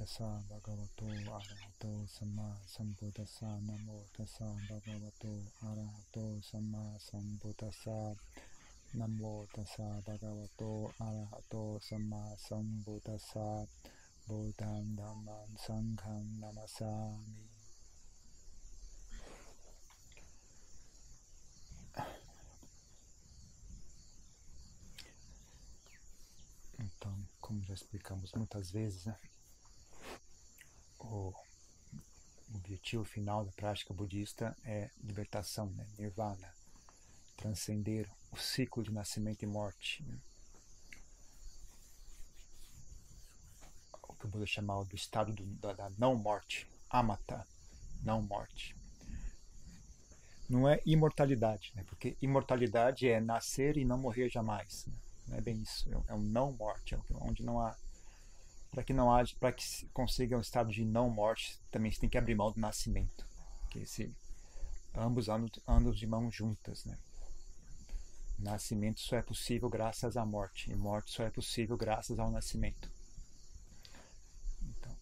tassa bhagavato arahato samma sambuddhassa namo tassa bhagavato arahato samma sambuddhassa namo tassa bhagavato arahato samma sambuddhassa buddham dhammam sangham namasami Então, como já explicamos muitas vezes, né? O objetivo final da prática budista é libertação, né? nirvana, transcender o ciclo de nascimento e morte. Né? O que o Buda chamava do estado do, da, da não morte, amata, não morte. Não é imortalidade, né? porque imortalidade é nascer e não morrer jamais. Né? Não é bem isso, é um não morte, é onde não há para que não haja, para que se consiga um estado de não morte, também se tem que abrir mão do nascimento, que esse ambos andam, andam de mãos juntas, né? Nascimento só é possível graças à morte, e morte só é possível graças ao nascimento. Então,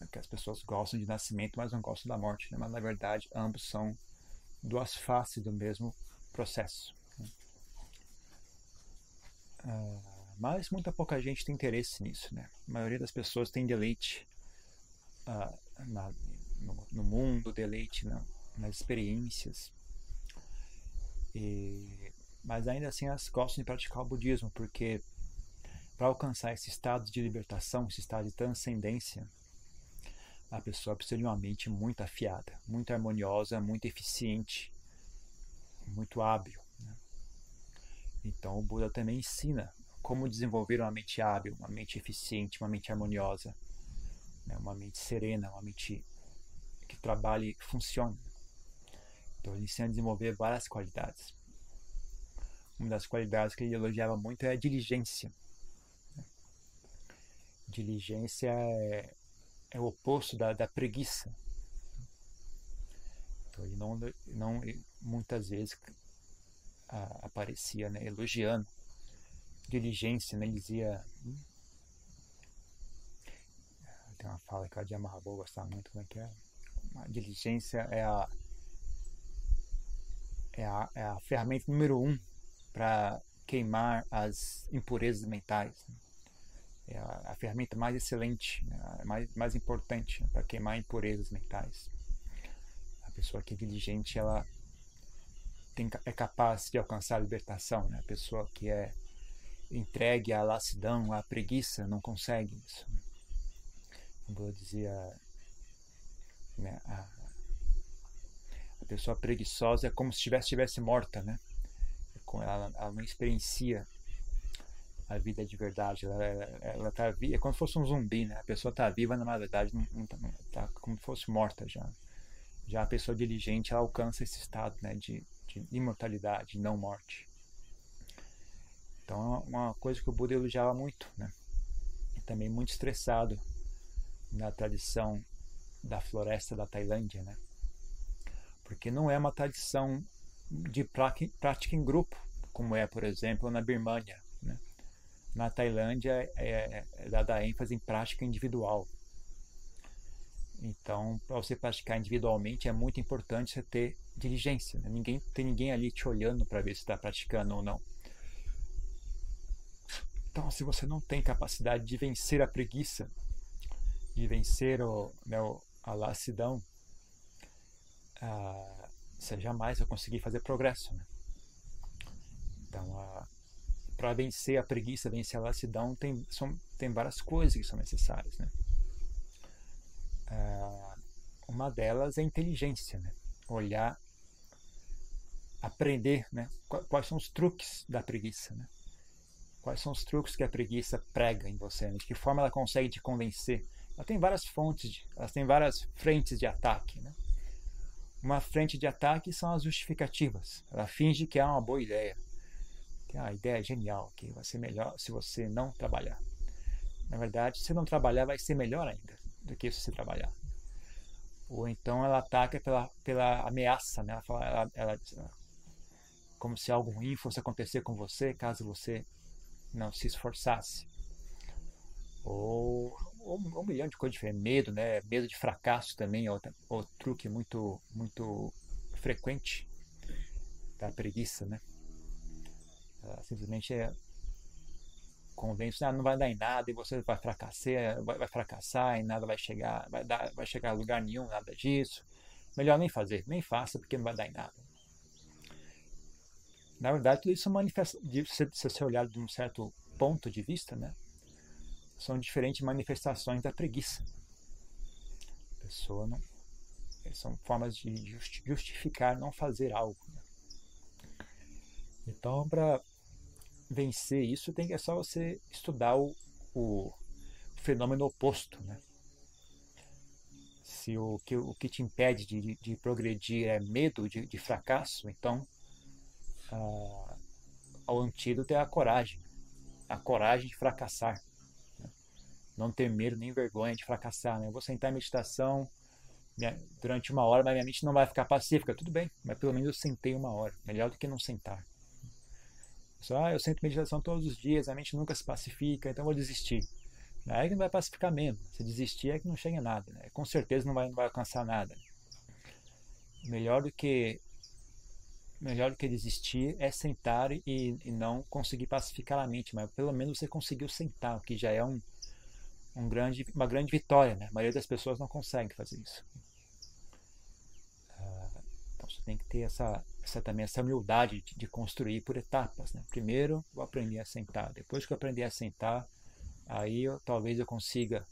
é que as pessoas gostam de nascimento, mas não gostam da morte, né? mas na verdade ambos são duas faces do mesmo processo. Né? Ah, mas muita pouca gente tem interesse nisso, né? A maioria das pessoas tem deleite uh, na, no, no, mundo, deleite na, nas experiências. E, mas ainda assim elas gostam de praticar o budismo, porque para alcançar esse estado de libertação, esse estado de transcendência, a pessoa precisa de uma mente muito afiada, muito harmoniosa, muito eficiente, muito hábil. Né? Então o Buda também ensina como desenvolver uma mente hábil, uma mente eficiente, uma mente harmoniosa, né? uma mente serena, uma mente que trabalhe, que funcione. Então ele ensina a desenvolver várias qualidades. Uma das qualidades que ele elogiava muito é a diligência. Né? Diligência é, é o oposto da, da preguiça. Então ele não, não muitas vezes a, aparecia né, elogiando diligência, né? Dizia. Hum? Tem uma fala que a de Mahabô gostava muito, como é que é? A diligência é a, é a, é a ferramenta número um para queimar as impurezas mentais. Né? É a, a, ferramenta mais excelente, né? mais, mais importante para queimar impurezas mentais. A pessoa que é diligente, ela tem, é capaz de alcançar a libertação. Né? A pessoa que é entregue à lassidão, à preguiça, não consegue isso. O Buda dizia, né, a, a, pessoa preguiçosa é como se estivesse, morta, né? Ela, ela não experiencia a vida de verdade. Ela, ela, ela tá viva, é como se fosse um zumbi, né? A pessoa está viva, na verdade, não, tá, não tá como se fosse morta já. Já a pessoa diligente, ela alcança esse estado, né, de, de imortalidade, não morte. Então, é uma coisa que o Buda elogiava muito, né? E também muito estressado na tradição da floresta da Tailândia, né? Porque não é uma tradição de prática em grupo, como é, por exemplo, na Birmânia. Né? Na Tailândia é, é dada ênfase em prática individual. Então, para você praticar individualmente é muito importante você ter diligência. Né? Ninguém tem ninguém ali te olhando para ver se está praticando ou não. Então, se você não tem capacidade de vencer a preguiça, de vencer o, né, a lassidão, ah, você jamais vai conseguir fazer progresso. Né? Então, para vencer a preguiça, vencer a lassidão, tem, são, tem várias coisas que são necessárias. Né? Ah, uma delas é inteligência, né? olhar, aprender né? quais são os truques da preguiça. Né? Quais são os truques que a preguiça prega em você? Né? De que forma ela consegue te convencer? Ela tem várias fontes, de, ela tem várias frentes de ataque. Né? Uma frente de ataque são as justificativas. Ela finge que é uma boa ideia, que a ideia é genial, que vai ser melhor se você não trabalhar. Na verdade, se não trabalhar, vai ser melhor ainda do que se você trabalhar. Ou então ela ataca pela, pela ameaça, né? ela fala, ela, ela, como se algo ruim fosse acontecer com você caso você não se esforçasse. Ou um, um, milhão de coisas diferentes. Medo, né? Medo de fracasso também é outro, outro truque muito, muito frequente da preguiça, né? Uh, simplesmente é convence, ah, não vai dar em nada e você vai fracassar, vai, vai fracassar e nada vai chegar, vai, dar, vai chegar a lugar nenhum, nada disso. Melhor nem fazer, nem faça porque não vai dar em nada. Na verdade, tudo isso manifesta, se você olhar de um certo ponto de vista, né? São diferentes manifestações da preguiça. A pessoa não. São formas de justificar não fazer algo. Né? Então, para vencer isso, tem que é só você estudar o, o fenômeno oposto, né? Se o que, o que te impede de, de progredir é medo de, de fracasso, então ah, o antídoto é a coragem, a coragem de fracassar, né? não ter medo nem vergonha de fracassar. Né? Eu vou sentar em meditação minha, durante uma hora, mas minha mente não vai ficar pacífica, tudo bem, mas pelo menos eu sentei uma hora, melhor do que não sentar. Só, ah, eu sinto meditação todos os dias, a mente nunca se pacifica, então vou desistir. Aí que não vai pacificar mesmo. Se desistir é que não chega a nada. Né? Com certeza não vai, não vai alcançar nada. Melhor do que melhor do que desistir é sentar e, e não conseguir pacificar a mente, mas pelo menos você conseguiu sentar, o que já é um, um grande, uma grande vitória. Né? A maioria das pessoas não consegue fazer isso. Uh, então você tem que ter essa, essa também essa humildade de, de construir por etapas. Né? Primeiro, vou aprender a sentar. Depois que eu aprender a sentar, aí eu, talvez eu consiga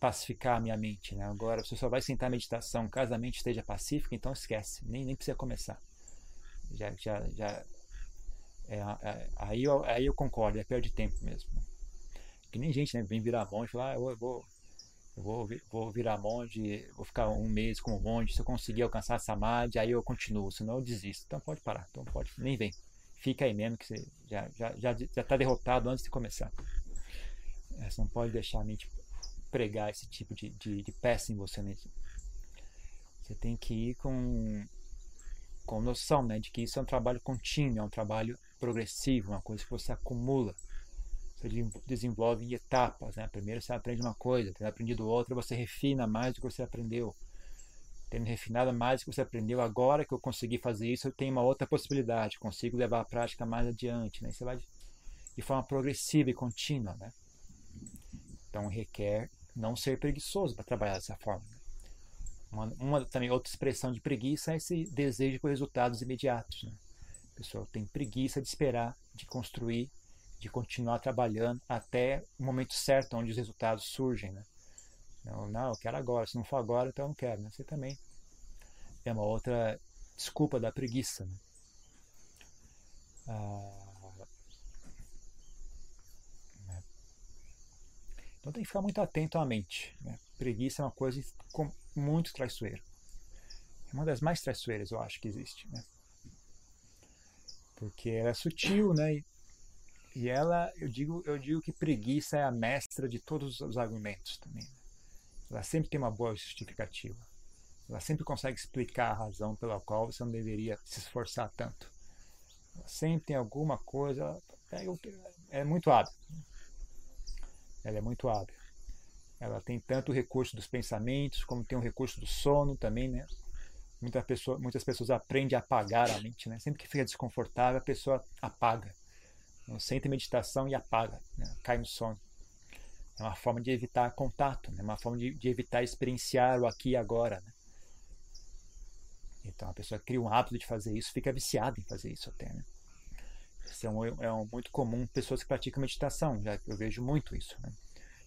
pacificar a minha mente. Né? Agora, você só vai sentar a meditação caso a mente esteja pacífica, então esquece, nem, nem precisa começar. Já, já, já, é, é, aí, eu, aí eu concordo, é perda de tempo mesmo. Que nem gente né, vem virar monge falar, ah, eu vou eu vou, vou virar monge, vou ficar um mês como monge, se eu conseguir alcançar a samadhi, aí eu continuo, senão eu desisto. Então pode parar, então pode, nem vem. Fica aí mesmo que você já já já já está derrotado antes de começar. É, você não pode deixar a mente pregar esse tipo de, de, de peça em você. Você tem que ir com com noção, né, de que isso é um trabalho contínuo, é um trabalho progressivo, uma coisa que você acumula você desenvolve em etapas. Né? Primeiro você aprende uma coisa, tendo aprendido outra, você refina mais do que você aprendeu. Tendo refinado mais do que você aprendeu, agora que eu consegui fazer isso, eu tenho uma outra possibilidade, consigo levar a prática mais adiante. Né? Você vai de forma progressiva e contínua. Né? Então requer não ser preguiçoso para trabalhar dessa forma. Uma, uma, também outra expressão de preguiça é esse desejo por resultados imediatos. Né? A pessoa tem preguiça de esperar, de construir de continuar trabalhando até o momento certo onde os resultados surgem, né? Não, não, eu quero agora. Se não for agora, então eu não quero. Né? Você também é uma outra desculpa da preguiça. Né? Ah, né? Então tem que ficar muito atento à mente. Né? Preguiça é uma coisa muito traiçoeira. É uma das mais traiçoeiras, eu acho, que existe. Né? Porque ela é sutil, né? E ela, eu digo, eu digo que preguiça é a mestra de todos os argumentos também. Né? Ela sempre tem uma boa justificativa. Ela sempre consegue explicar a razão pela qual você não deveria se esforçar tanto. Ela sempre tem alguma coisa. É muito hábil. Ela é muito hábil. Ela tem tanto o recurso dos pensamentos, como tem o recurso do sono também, né? Muita pessoa, muitas pessoas aprendem a apagar a mente, né? Sempre que fica desconfortável, a pessoa apaga senta em meditação e apaga, né? cai no sono. É uma forma de evitar contato, é né? uma forma de, de, evitar experienciar o aqui e agora. Né? Então a pessoa cria um hábito de fazer isso, fica viciada em fazer isso até. Né? Isso é, um, é um, muito comum pessoas que praticam meditação, já eu vejo muito isso. Né?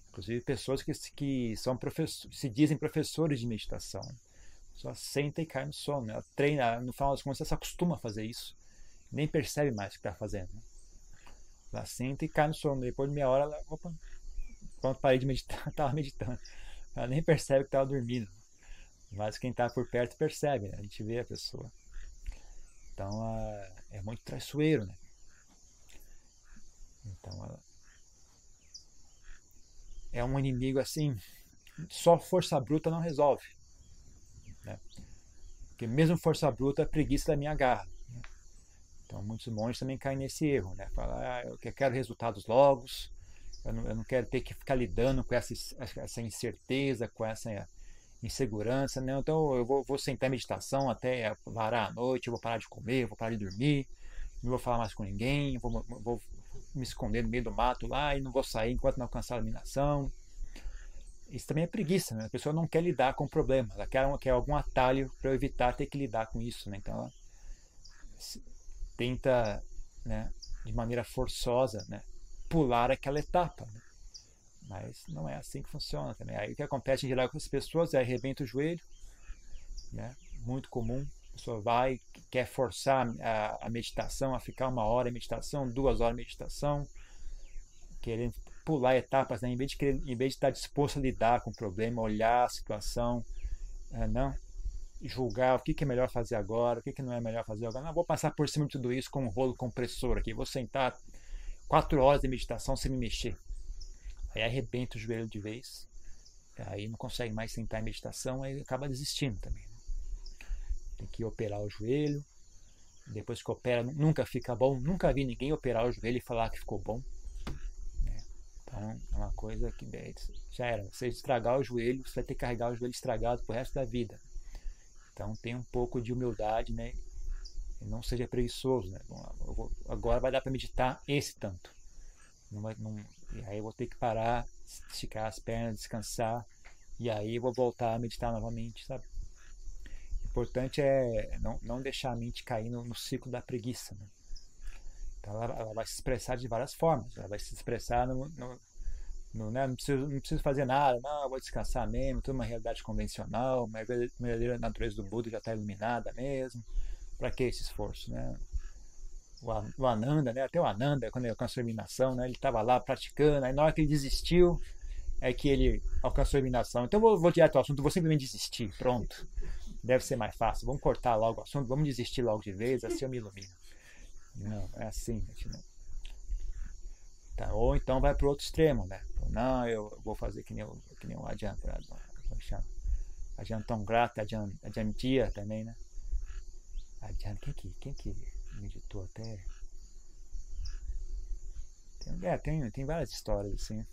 Inclusive pessoas que, que são professores, se dizem professores de meditação. Só senta e cai no sono. Ela treina, no final das contas, ela se acostuma a fazer isso. Nem percebe mais o que está fazendo. Né? Ela senta e cai no sono. Depois de meia hora, ela, opa, pronto, parei de meditar, estava meditando. Ela nem percebe que estava dormindo. Mas quem está por perto percebe, né? A gente vê a pessoa. Então, é muito traiçoeiro, né? Então, é um inimigo assim. Só força bruta não resolve. Né? Porque mesmo força bruta, a preguiça da minha garra. Então, muitos monges também caem nesse erro, né? Falar, ah, eu quero resultados logo, Eu não, eu não quero ter que ficar lidando com essa, essa incerteza, com essa insegurança, né? Então eu vou, vou sentar em meditação até varar a noite, eu vou parar de comer, vou parar de dormir, não vou falar mais com ninguém, vou, vou me esconder no meio do mato lá e não vou sair enquanto não alcançar a iluminação. Isso também é preguiça, né? A pessoa não quer lidar com o problema, ela quer, quer algum atalho para evitar ter que lidar com isso, né? Então ela tenta, né, de maneira forçosa, né, pular aquela etapa. Né? Mas não é assim que funciona também. Aí o que acontece em geral com as pessoas é arrebenta o joelho, né? muito comum. Pessoa vai, quer forçar a, a meditação, a ficar uma hora em meditação, duas horas em meditação, querendo pular etapas, né? em, vez de querer, em vez de estar disposto a lidar com o problema, olhar a situação, é, não, julgar o que, que é melhor fazer agora, o que, que não é melhor fazer agora. Não, vou passar por cima de tudo isso com um rolo compressor aqui, vou sentar quatro horas de meditação sem me mexer. Aí arrebenta o joelho de vez, aí não consegue mais sentar em meditação, aí acaba desistindo também. Né? Tem que operar o joelho, depois que opera nunca fica bom, nunca vi ninguém operar o joelho e falar que ficou bom. Né? Então é uma coisa que já era. Você estragar o joelho, você vai ter que carregar o joelho estragado pro resto da vida. Então tem um pouco de humildade, né? E não seja preguiçoso, né? Vou, agora vai dar para meditar esse tanto. Não não, e aí eu vou ter que parar, esticar as pernas, descansar. E aí eu vou voltar a meditar novamente, sabe? Importante é não, não deixar a mente cair no, no ciclo da preguiça. Né? Então ela, ela, vai se expressar de várias formas. Ela vai se expressar no, no não, né? não, preciso, não preciso fazer nada, não, vou descansar mesmo, tudo uma realidade convencional, a verdadeira natureza do Buda já está iluminada mesmo. Para que esse esforço? Né? O, o Ananda, né? até o Ananda, quando ele alcançou a iluminação, né? ele estava lá praticando, aí na hora que ele desistiu, é que ele alcançou a iluminação. Então vou, vou direto ao assunto, vou simplesmente desistir, pronto. Deve ser mais fácil, vamos cortar logo o assunto, vamos desistir logo de vez, assim eu me ilumino. Não, é assim. Tá, ou então vai para o outro extremo, né? Não, eu vou fazer que nem o, que nem o Ajahn, como chama? Ajahn tão grato, Ajahn, Ajahn Dia também, né? Ajahn, quem que, quem que meditou até? Tem, é, tem, tem várias histórias assim.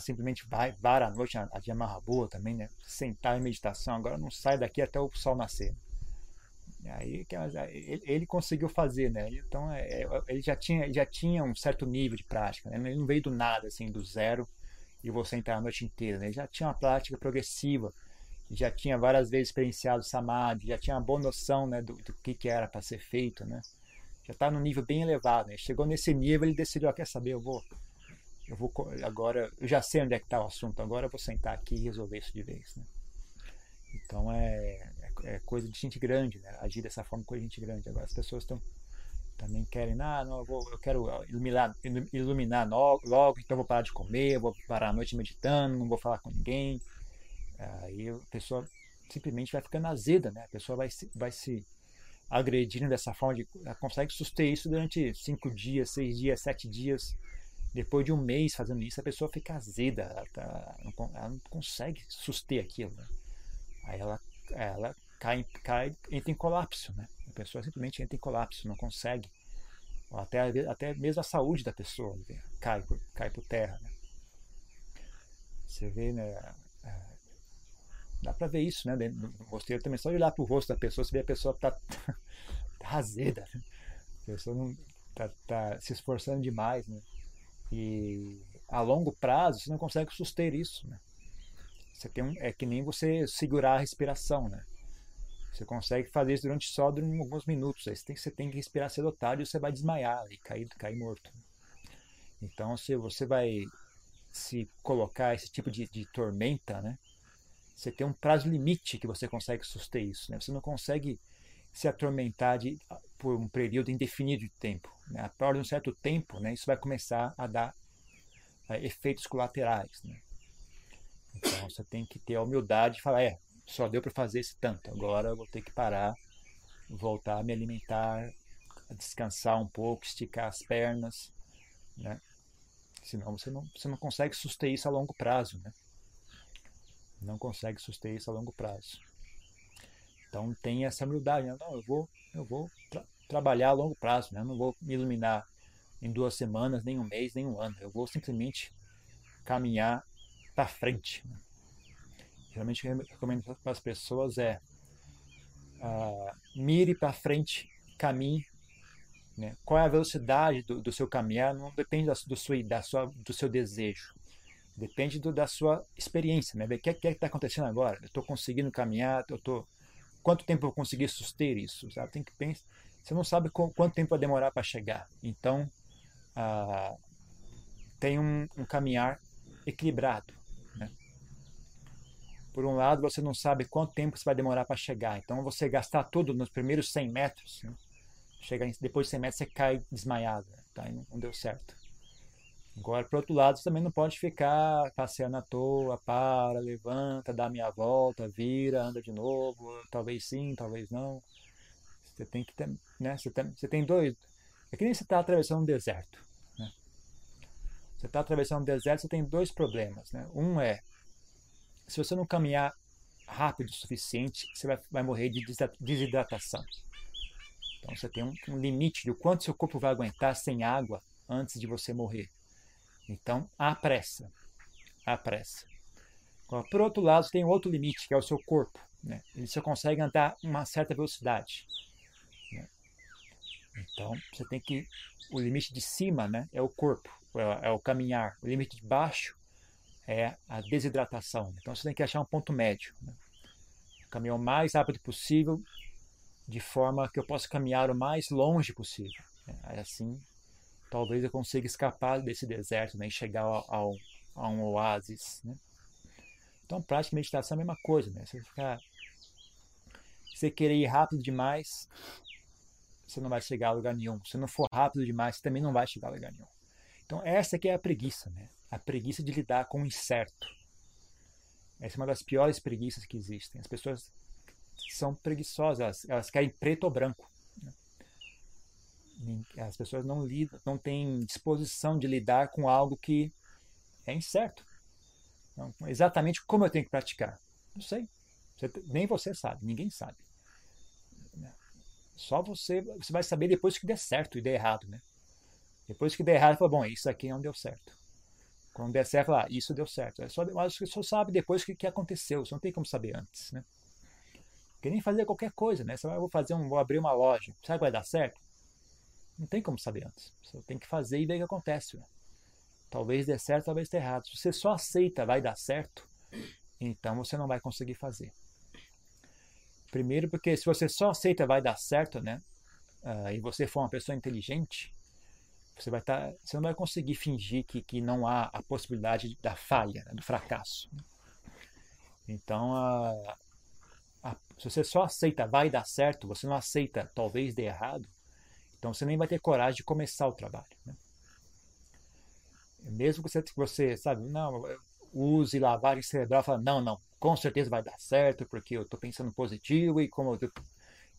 Simplesmente vai, vara a noite, a Ajahn Mahabua também, né? Sentar em meditação, agora não sai daqui até o sol nascer. Aí ele, conseguiu fazer, né? Então é, é, ele já tinha, já tinha um certo nível de prática, né? Ele não veio do nada, assim, do zero e você entrar a noite inteira. Né? Ele já tinha uma prática progressiva, já tinha várias vezes experienciado samadhi, já tinha uma boa noção, né, do, do que, que era para ser feito, né? Já está no nível bem elevado. Né? Chegou nesse nível, ele decidiu, ah, quer saber, eu vou, eu vou agora, eu já sei onde é que está o assunto. Agora eu vou sentar aqui e resolver isso de vez, né? Então é é coisa de gente grande, né? agir dessa forma com gente grande. Agora as pessoas estão também querem, ah, não, eu, vou, eu quero iluminar, iluminar logo, então vou parar de comer, vou parar a noite meditando, não vou falar com ninguém. Aí a pessoa simplesmente vai ficando azeda, né? A pessoa vai se, vai se agredindo dessa forma, de, ela consegue suster isso durante cinco dias, seis dias, sete dias. Depois de um mês fazendo isso, a pessoa fica azeda, ela, tá, ela não consegue suster aquilo. Né? Aí ela, ela cai, cai, entra em colapso, né? A pessoa simplesmente entra em colapso, não consegue. Até, até mesmo a saúde da pessoa cai por, cai por terra, né? Você vê, né? É, dá para ver isso, né? Também, só de olhar para o rosto da pessoa, você vê a pessoa tá, tá azeda, né? A pessoa não tá, tá se esforçando demais, né? E a longo prazo você não consegue suster isso, né? Você tem um, é que nem você segurar a respiração, né? Você consegue fazer isso durante só durante alguns minutos. Aí você tem, você tem que respirar sedotado e você vai desmaiar e cair, cair morto. Então, se você vai se colocar esse tipo de, de tormenta, né? Você tem um prazo limite que você consegue suster isso. Né? Você não consegue se atormentar de, por um período indefinido de tempo. Né? A partir de um certo tempo, né, isso vai começar a dar é, efeitos colaterais. Né? Então você tem que ter a humildade de falar, é, só deu para fazer esse tanto. Agora eu vou ter que parar, voltar a me alimentar, a descansar um pouco, esticar as pernas, né? Senão você não, você não consegue suster isso a longo prazo, né? Não consegue suster isso a longo prazo. Então tem essa humildade, né? não, eu vou, eu vou tra trabalhar a longo prazo, né? Eu não vou me iluminar em duas semanas, nem um mês, nem um ano. Eu vou simplesmente caminhar para frente. Né? Geralmente eu recomendo para as pessoas é uh, mire para frente, caminhe. Né? Qual é a velocidade do, do seu caminhar não depende da, do, sua, da sua, do seu desejo. Depende do, da sua experiência. Né? O que é que está acontecendo agora? Eu estou conseguindo caminhar? Eu tô, quanto tempo eu vou conseguir suster isso? Sabe? Tem que pensar. Você não sabe quanto tempo vai demorar para chegar. Então, uh, tem um, um caminhar equilibrado. Né? Por um lado, você não sabe quanto tempo você vai demorar para chegar. Então, você gastar tudo nos primeiros 100 metros, né? chegar depois de 100 metros, você cai desmaiado. Tá? não deu certo. Agora, por outro lado, você também não pode ficar passeando à toa, para, levanta, dá meia volta, vira, anda de novo, talvez sim, talvez não. Você tem que ter, né? Você tem, você tem dois. É que nem você está atravessando um deserto. Você está atravessando um deserto, você tem dois problemas. Né? Um é, se você não caminhar rápido o suficiente, você vai, vai morrer de desidratação. Então você tem um, um limite de quanto seu corpo vai aguentar sem água antes de você morrer. Então, há pressa. Há pressa. Por outro lado, tem outro limite, que é o seu corpo. Né? Ele só consegue andar uma certa velocidade. Né? Então, você tem que. O limite de cima né, é o corpo é, é o caminhar. O limite de baixo é a desidratação. Então você tem que achar um ponto médio. Né? Caminhar o mais rápido possível, de forma que eu possa caminhar o mais longe possível. Né? Assim, talvez eu consiga escapar desse deserto né? e chegar ao, ao, a um oásis. Né? Então, prática de meditação é a mesma coisa. Né? Você ficar. Você querer ir rápido demais, você não vai chegar a lugar nenhum. Se não for rápido demais, você também não vai chegar a lugar nenhum. Então essa que é a preguiça, né? A preguiça de lidar com o incerto. Essa é uma das piores preguiças que existem. As pessoas são preguiçosas, elas, elas querem preto ou branco. As pessoas não lidam, não têm disposição de lidar com algo que é incerto. Então, exatamente como eu tenho que praticar? Não sei. Você, nem você sabe, ninguém sabe. Só você, você vai saber depois que der certo e der errado, né? Depois que der errado, fala, bom, isso aqui não deu certo. Quando der certo, fala, ah, isso deu certo. É só, mas você só sabe depois o que, que aconteceu, você não tem como saber antes, né? Que nem fazer qualquer coisa, né? Você vai, vou fazer um, vou abrir uma loja, sabe que vai dar certo? Não tem como saber antes. Você tem que fazer e ver o que acontece. Né? Talvez dê certo, talvez dê errado. Se você só aceita vai dar certo, então você não vai conseguir fazer. Primeiro porque se você só aceita vai dar certo, né? Uh, e você for uma pessoa inteligente, você vai estar, tá, você não vai conseguir fingir que, que não há a possibilidade da falha, né, do fracasso. Então, a, se você só aceita vai dar certo, você não aceita talvez dê errado, então você nem vai ter coragem de começar o trabalho. Né? Mesmo que você, você, sabe, não, use lavagem cerebral, fala, não, não, com certeza vai dar certo, porque eu estou pensando positivo e como eu,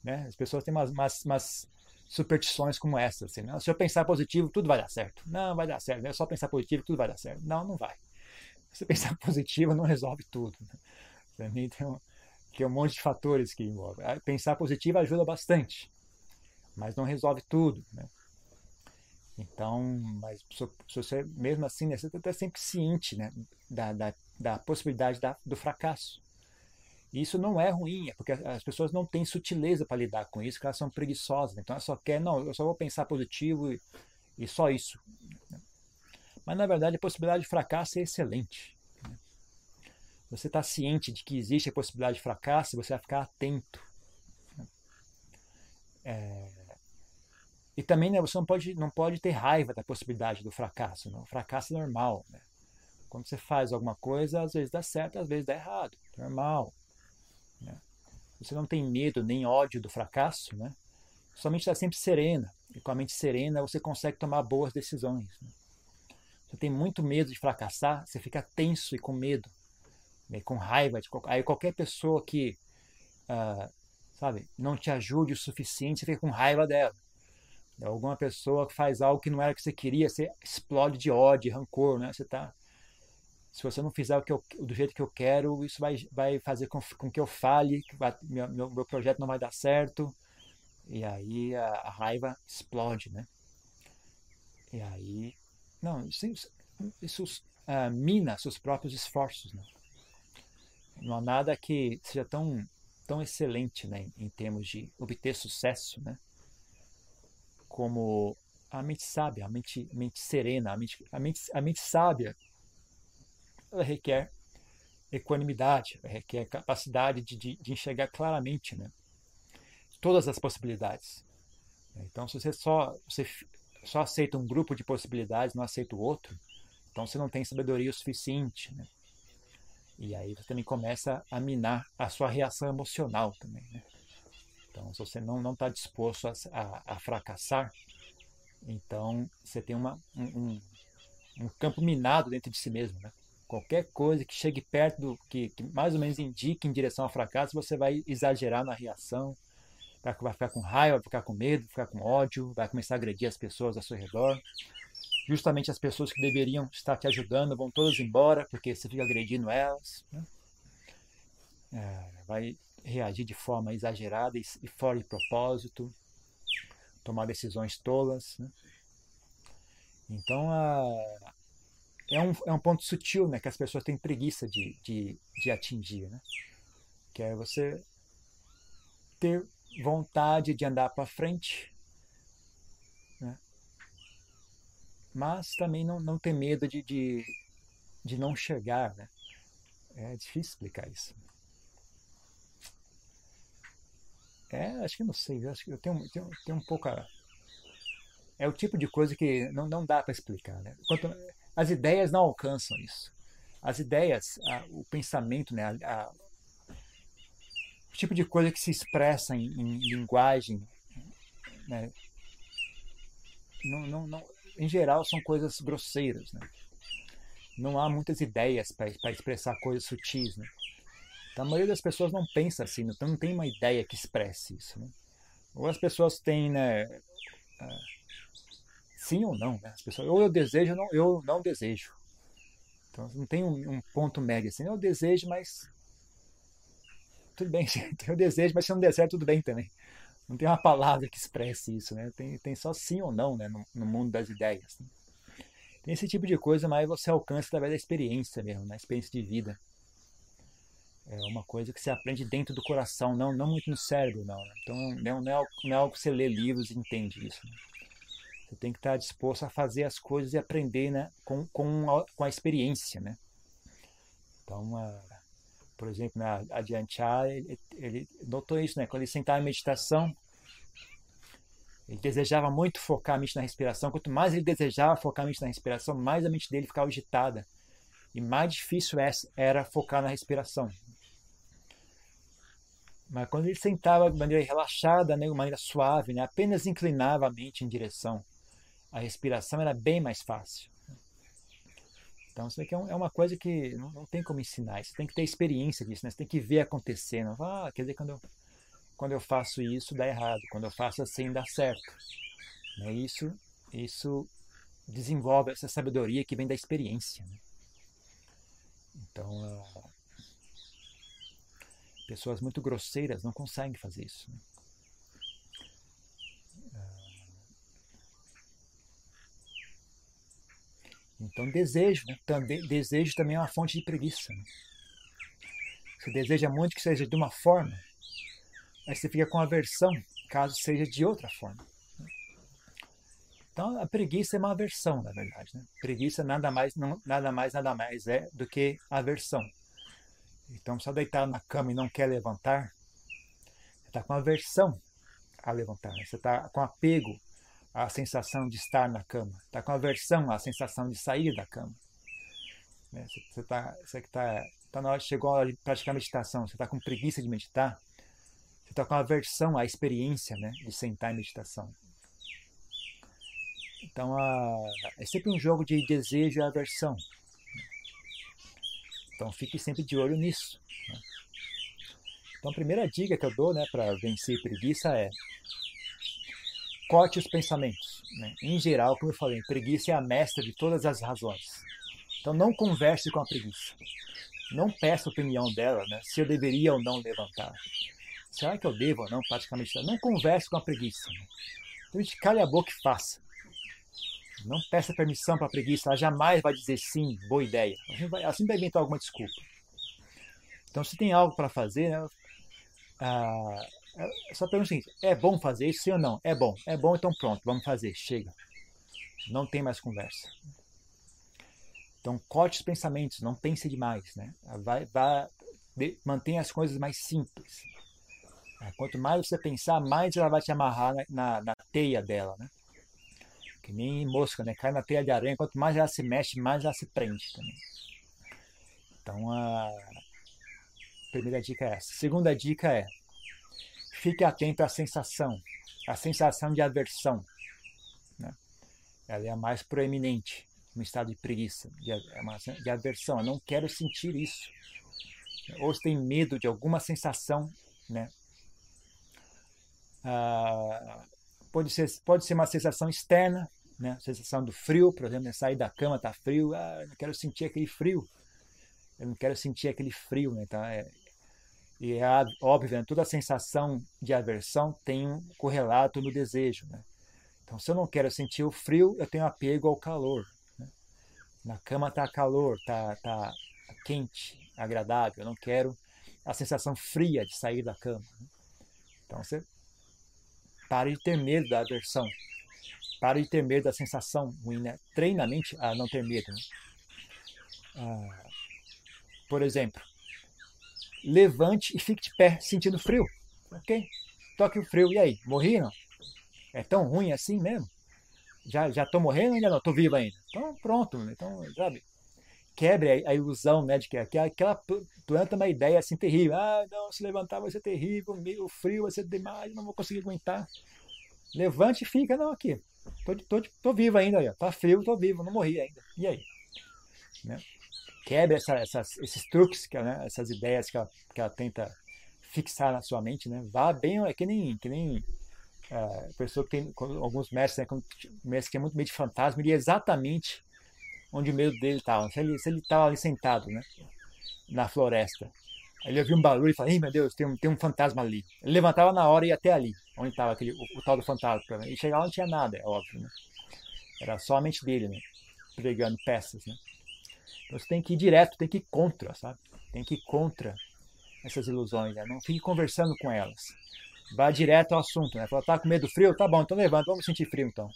né, as pessoas têm umas, umas, umas superstições como essa. Assim, né? Se eu pensar positivo, tudo vai dar certo. Não, vai dar certo. É só pensar positivo, tudo vai dar certo. Não, não vai. Se pensar positivo, não resolve tudo. Né? Também tem um, tem um monte de fatores que envolvem. Pensar positivo ajuda bastante, mas não resolve tudo. Né? Então, mas se você, mesmo assim, né, você está sempre ciente né, da, da, da possibilidade da, do fracasso. Isso não é ruim, é porque as pessoas não têm sutileza para lidar com isso, porque elas são preguiçosas. Então elas só querem, não, eu só vou pensar positivo e, e só isso. Mas na verdade a possibilidade de fracasso é excelente. Né? Você está ciente de que existe a possibilidade de fracasso, você vai ficar atento. Né? É... E também né, você não pode, não pode ter raiva da possibilidade do fracasso. Não. O fracasso é normal. Né? Quando você faz alguma coisa, às vezes dá certo, às vezes dá errado. Normal. Né? Você não tem medo nem ódio do fracasso, né? Sua mente está sempre serena. E com a mente serena você consegue tomar boas decisões. Né? Você tem muito medo de fracassar, você fica tenso e com medo, né? com raiva. De, aí qualquer pessoa que, uh, sabe, não te ajude o suficiente, você fica com raiva dela. Alguma pessoa faz algo que não era o que você queria, você explode de ódio, de rancor, né? Você está se você não fizer o que eu, do jeito que eu quero, isso vai, vai fazer com, com que eu fale, que vai, meu, meu, projeto não vai dar certo. E aí a, a, raiva explode, né? E aí, não, isso, isso uh, mina seus próprios esforços. Né? Não há nada que seja tão, tão excelente né, em termos de obter sucesso, né? Como a mente sábia, a mente, mente serena, a mente, a mente, a mente sábia, ela requer equanimidade, ela requer capacidade de, de, de enxergar claramente né? todas as possibilidades. Então, se você só, você só aceita um grupo de possibilidades, não aceita o outro, então você não tem sabedoria o suficiente. Né? E aí você também começa a minar a sua reação emocional também. Né? Então, se você não está disposto a, a, a, fracassar, então você tem uma, um, um, campo minado dentro de si mesmo. Né? Qualquer coisa que chegue perto do que, que mais ou menos indique em direção ao fracasso, você vai exagerar na reação, vai ficar com raiva, vai ficar com medo, vai ficar com ódio, vai começar a agredir as pessoas ao seu redor. Justamente as pessoas que deveriam estar te ajudando vão todas embora porque você fica agredindo elas. Né? É, vai reagir de forma exagerada e, fora de propósito, tomar decisões tolas. Né? Então, a, é, um, é um ponto sutil né, que as pessoas têm preguiça de, de, de atingir. Né? Que é você ter vontade de andar para frente, né? mas também não, não ter medo de, de, de não chegar. Né? É difícil explicar isso. É, acho que não sei, acho que eu tenho, tenho, tenho um pouco. A, é o tipo de coisa que não, não dá para explicar. Né? Quanto, as ideias não alcançam isso. As ideias, a, o pensamento, né, a, o tipo de coisa que se expressa em, em linguagem, né, não, não, não, em geral são coisas grosseiras. Né? Não há muitas ideias para expressar coisas sutis. Né? Então, a maioria das pessoas não pensa assim, então não tem uma ideia que expresse isso. Né? Ou as pessoas têm, né, uh, sim ou não, né? As pessoas, ou eu desejo ou não, eu não desejo. Então não tem um, um, ponto médio assim, eu desejo, mas tudo bem, eu desejo, mas se não der certo, tudo bem também. Não tem uma palavra que expresse isso, né? Tem, tem só sim ou não, né? No, no mundo das ideias. Né? Tem esse tipo de coisa, mas você alcança através da experiência mesmo, na né? experiência de vida. É uma coisa que você aprende dentro do coração, não, não muito no cérebro, não. Né? Então não, é não é algo que você lê livros e entende isso. Né? Você tem que estar disposto a fazer as coisas e aprender né? com, com, a, com a experiência. Né? Então, a, por exemplo, na Adianchar, ele, ele notou isso, né? quando ele sentava em meditação, ele desejava muito focar a mente na respiração. Quanto mais ele desejava focar a mente na respiração, mais a mente dele ficava agitada. E mais difícil era focar na respiração. Mas quando ele sentava de maneira relaxada, né, de maneira suave, né, apenas inclinava a mente em direção à respiração, era bem mais fácil. Então, isso aqui é, é uma coisa que não, não, tem como ensinar. Você tem que ter experiência disso, né? Você tem que ver acontecendo. Ah, quer dizer, quando eu, quando eu faço isso, dá errado. Quando eu faço assim, dá certo. Né? Isso, isso desenvolve essa sabedoria que vem da experiência. Né? Então, uh, pessoas muito grosseiras não conseguem fazer isso. Né? Então, desejo, né? também, desejo também é uma fonte de preguiça. Né? Você deseja muito que seja de uma forma, mas você fica com aversão caso seja de outra forma. Né? Então, a preguiça é uma aversão, na verdade. Né? Preguiça nada mais, não, nada mais, nada mais é do que aversão. Então, só deitar na cama e não quer levantar, você está com aversão a levantar. Né? Você está com apego a sensação de estar na cama, está com aversão à sensação de sair da cama. Né? Você está você tá, tá na hora, chegou a hora de praticar meditação, você está com preguiça de meditar, você está com aversão à experiência né, de sentar em meditação. Então a, é sempre um jogo de desejo e aversão. Então fique sempre de olho nisso. Né? Então a primeira dica que eu dou né, para vencer preguiça é corte os pensamentos. Né? Em geral, como eu falei, preguiça é a mestra de todas as razões. Então não converse com a preguiça. Não peça a opinião dela, né? se eu deveria ou não levantar. Será que eu devo ou não praticamente? Não converse com a preguiça. Né? Então a gente calha a boca e faça. Não peça permissão para a preguiça, ela jamais vai dizer sim, boa ideia. Ela sempre vai inventar alguma desculpa. Então, se tem algo para fazer, né, ah, só pergunta o seguinte: é bom fazer isso, sim ou não? É bom. É bom, então pronto, vamos fazer, chega. Não tem mais conversa. Então, corte os pensamentos, não pense demais. Né? Vai, vai, mantenha as coisas mais simples. É, quanto mais você pensar, mais ela vai te amarrar na, na, na, teia dela, né? Que nem mosca, né? Cai na teia de aranha, quanto mais ela se mexe, mais ela se prende também. Então, a primeira dica é essa. Segunda dica é, fique atento à sensação, a sensação de aversão. Né? Ela é a mais proeminente no estado de preguiça, de, é aversão. Eu não quero sentir isso. Ou tem medo de alguma sensação, né? Ah, pode, ser, pode ser uma sensação externa, né? sensação do frio, por exemplo, né? sair da cama está frio, ah, eu não quero sentir aquele frio. Eu não quero sentir aquele frio, né? Então, é, e é óbvio, né? toda sensação de aversão tem um correlato no desejo, né? Então, se eu não quero sentir o frio, eu tenho apego ao calor. Né? Na cama está calor, está tá quente, agradável. Eu não quero a sensação fria de sair da cama. Né? Então, você Pare de ter medo da aversão. Pare de ter medo da sensação ruim. Né? Treine a mente a não ter medo. Né? Ah, por exemplo, levante e fique de pé, sentindo frio. Ok? Toque o frio. E aí? Morri não? É tão ruim assim mesmo? Já já tô morrendo ainda não? Tô vivo ainda. Então pronto. Então, sabe? Quebre a, ilusão né, de que aquela planta uma ideia assim terrível. Ah, não, se levantar vai ser terrível, o frio vai ser demais, não vou conseguir aguentar. Levante e fica, não, aqui. Tô, tô, tô vivo ainda, ó. tá frio, tô vivo, não morri ainda. E aí? Né? Quebre essa, essas, esses truques, que, né, essas ideias que ela, que ela tenta fixar na sua mente, né? Vá bem, é que nem, que nem uh, pessoa que tem alguns mestres, né, mestres que é muito meio de fantasma, ele é exatamente onde o medo dele estava. Se ele estava ali sentado, né? na floresta. Ele ouviu um barulho e falou: Ih, meu Deus, tem um, tem um fantasma ali. Ele levantava na hora e ia até ali, onde estava aquele, o, o, tal do fantasma. E chegava não tinha nada, é óbvio, né? Era só a mente dele, né? Pregando peças, né? Então você tem que ir direto, tem que ir contra, sabe? Tem que ir contra essas ilusões, né? Não fique conversando com elas. Vá direto ao assunto, né? Fala, tá com medo do frio? Tá bom, então levanta, vamos sentir frio então.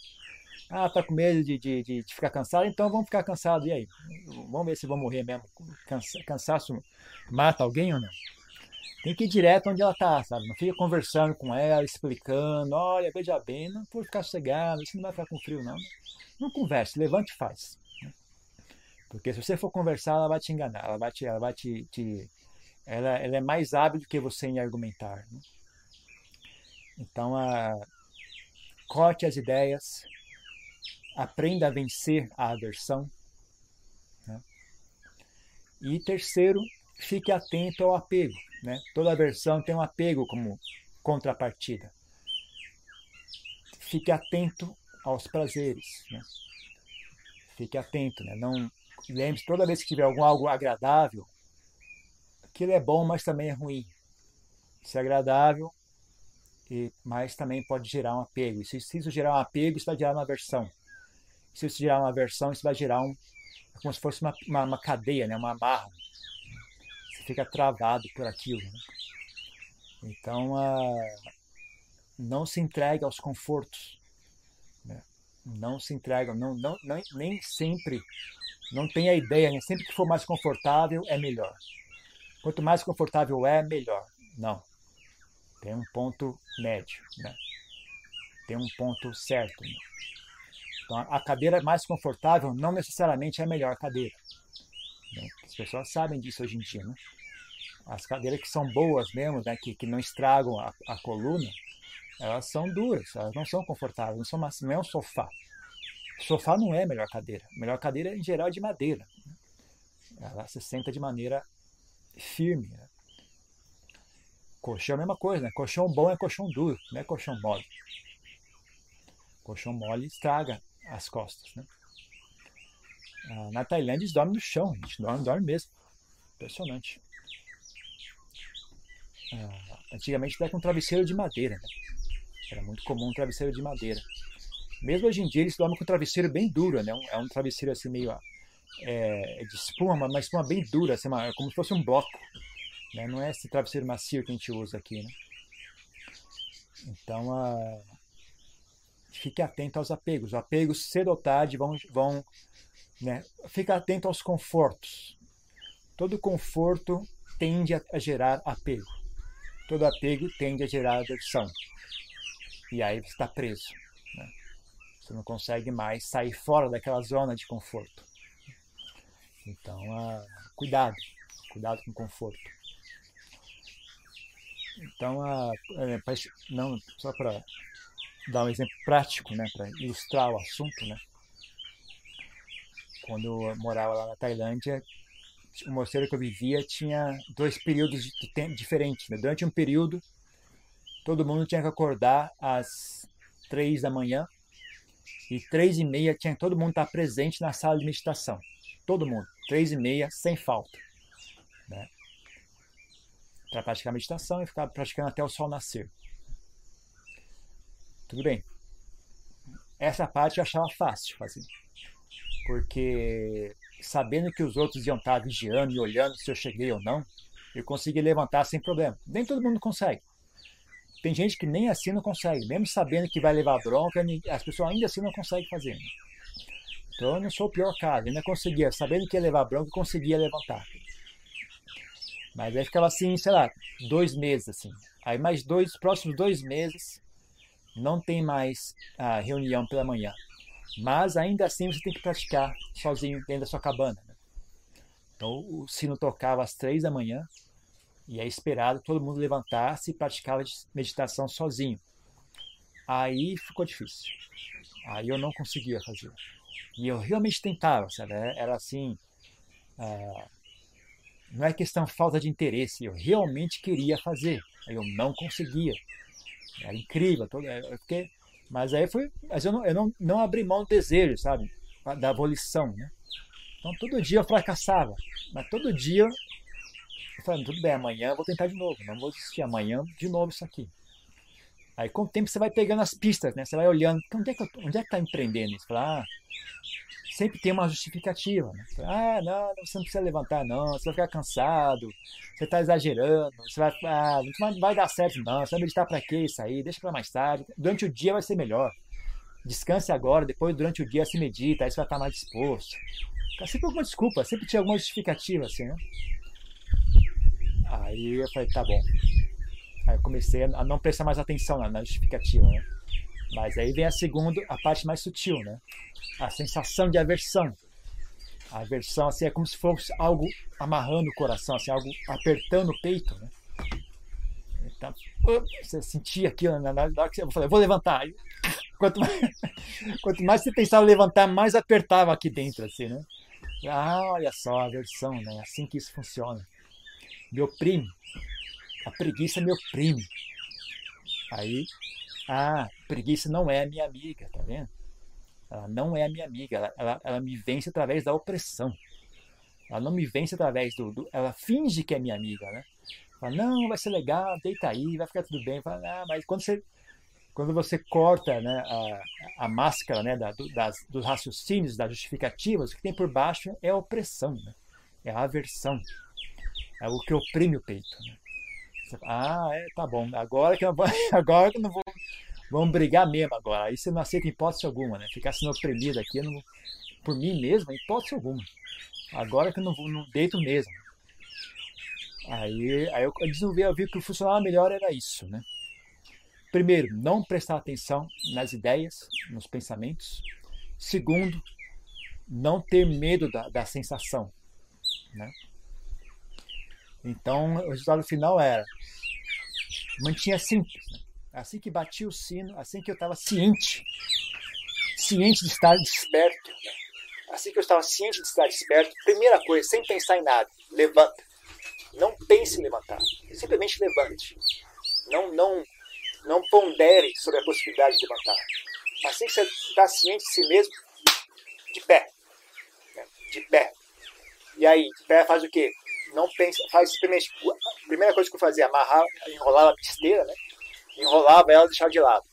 Ah, tá com medo de, de, de, de ficar cansado? Então vamos ficar cansado. E aí? Vamos ver se vão morrer mesmo. Cansa, cansaço mata alguém ou não? Tem que ir direto onde ela tá, sabe? Não fica conversando com ela, explicando. Olha, veja bem, não pode ficar sossegado, você não vai ficar com frio, não. Não converse, levante e faz. Né? Porque se você for conversar, ela vai te enganar, ela vai te. Ela, vai te, te ela, ela é mais hábil do que você em argumentar. Né? Então, a, corte as ideias, aprenda a vencer a aversão. Né? E terceiro, fique atento ao apego. Né? Toda aversão tem um apego como contrapartida. Fique atento aos prazeres. Né? Fique atento. Né? Não lembre toda vez que tiver algum algo agradável, aquilo é bom, mas também é ruim. Se é agradável, mas também pode gerar um apego. E se isso gerar um apego, isso vai gerar uma aversão se isso gerar uma versão, isso vai gerar um, como se fosse uma, uma, uma cadeia, né? uma amarra. Você fica travado por aquilo. Né? Então, uh, não se entregue aos confortos. Né? Não se entregue, não, não, nem sempre, não tenha ideia, né? sempre que for mais confortável é melhor. Quanto mais confortável é, melhor. Não. Tem um ponto médio. Né? Tem um ponto certo. Né? Então, a cadeira mais confortável não necessariamente é a melhor cadeira. Né? As pessoas sabem disso hoje em dia. Né? As cadeiras que são boas mesmo, né? que, que não estragam a, a coluna, elas são duras, elas não são confortáveis, não, são não é um sofá. Sofá não é a melhor cadeira. A melhor cadeira, em geral, é de madeira. Ela se senta de maneira firme. Né? Colchão é a mesma coisa, né? Colchão bom é colchão duro, não é colchão mole. Colchão mole estraga as costas. Né? Ah, na Tailândia eles dormem no chão, a gente dorme, dorme mesmo. Impressionante. Ah, antigamente até com travesseiro de madeira. Né? Era muito comum um travesseiro de madeira. Mesmo hoje em dia eles dormem com um travesseiro bem duro, né? É um travesseiro assim meio é, de espuma, uma espuma bem dura, assim, uma, como se fosse um bloco. Né? Não é esse travesseiro macio que a gente usa aqui, né? Então, a... fique atento aos apegos. Os apegos, cedo ou tarde, vão... vão né? Fique atento aos confortos. Todo conforto tende a gerar apego. Todo apego tende a gerar aversão. E aí você está preso. Né? Você não consegue mais sair fora daquela zona de conforto. Então, uh, cuidado, cuidado com o conforto. Então, uh, é, não, só para dar um exemplo prático, né, para ilustrar o assunto, né? Quando eu morava lá na Tailândia, o mosteiro que eu vivia tinha dois períodos de tempo diferentes. Né? Durante um período, todo mundo tinha que acordar às três da manhã e três e meia tinha todo mundo estar presente na sala de meditação. Todo mundo, três e meia, sem falta. Né? Para praticar meditação e ficar praticando até o sol nascer. Tudo bem. Essa parte eu achava fácil fazer. Porque sabendo que os outros iam estar vigiando e olhando se eu cheguei ou não, eu consegui levantar sem problema. Nem todo mundo consegue. Tem gente que nem assim não consegue, mesmo sabendo que vai levar bronca, as pessoas ainda assim não conseguem fazer. Né? Então eu não sou o pior caso, ainda conseguia, sabendo que ia levar bronca, conseguia levantar. Mas aí ficava assim, sei lá, dois meses assim. Aí mais dois, próximos dois meses, não tem mais a reunião pela manhã. Mas ainda assim você tem que praticar sozinho dentro da sua cabana. Né? Então o sino tocava às três da manhã e é esperado todo mundo levantar-se e praticar meditação sozinho. Aí ficou difícil. Aí eu não conseguia fazer. E eu realmente tentava, sabe? É, era assim. Uh, não é questão falta de interesse. Eu realmente queria fazer. Eu não conseguia. Era incrível. Todo, eu fiquei, mas aí foi. Mas eu não, eu não, não abri mão do desejo, sabe? Da volição, né? Então todo dia eu fracassava. Mas todo dia eu falei, tudo bem, amanhã eu vou tentar de novo, não vou desistir, amanhã de novo isso aqui. Aí com o tempo você vai pegando as pistas, né? Você vai olhando, onde é que, eu, onde é que tá empreendendo isso? Fala, ah, sempre tem uma justificativa, né? Ah, não, você não precisa levantar não, você vai ficar cansado, você está exagerando, você vai, ah, não vai dar certo não, você vai meditar para quê isso aí, deixa para mais tarde, durante o dia vai ser melhor. Descanse agora, depois durante o dia se medita, aí você vai estar mais disposto. Sempre alguma desculpa, sempre tinha alguma justificativa, assim, né? Aí eu falei, tá bom. Aí eu comecei a não prestar mais atenção na, justificativa, né? Mas aí vem a segunda, a parte mais sutil, né? A sensação de aversão. A aversão, assim, é como se fosse algo amarrando o coração, assim, algo apertando o peito, né? Então, você sentia aquilo na hora que eu falei, vou levantar. Quanto, mais, quanto mais você pensava levantar, mais apertava aqui dentro, assim, né? Ah, olha só, a aversão, né? É assim que isso funciona me oprime. A preguiça me oprime. Aí, ah, preguiça não é minha amiga, tá vendo? Ela não é minha amiga, ela, ela, ela me vence através da opressão. Ela não me vence através do, do, Ela finge que é minha amiga, né? Fala, não, vai ser legal, deita aí, vai ficar tudo bem. Fala, ah, mas quando você, quando você corta né, a, a máscara né, da, do, das, dos raciocínios, das justificativas, o que tem por baixo é a opressão, né? é a aversão. É o que oprime o peito. Né? Ah, é, tá bom. Agora que eu, agora que eu não vou. Vamos brigar mesmo agora. Aí você não aceita hipótese alguma, né? Ficar sendo oprimido aqui não, por mim mesmo, hipótese alguma. Agora que eu não, não deito mesmo. Aí, aí eu desenvolvi, eu vi que o funcionava melhor era isso, né? Primeiro, não prestar atenção nas ideias, nos pensamentos. Segundo, não ter medo da, da sensação, né? Então, o resultado final era: mantinha simples. Né? Assim que batia o sino, assim que eu estava ciente, ciente de estar desperto, assim que eu estava ciente de estar desperto, primeira coisa, sem pensar em nada, levanta. Não pense em levantar, simplesmente levante. Não, não, não pondere sobre a possibilidade de levantar. Assim que você está ciente de si mesmo, de pé. Né? De pé. E aí, de pé faz o quê? Não pensa, faz simplesmente. A primeira coisa que eu fazia, amarrar, enrolava a esteira, né? Enrolava ela e deixava de lado.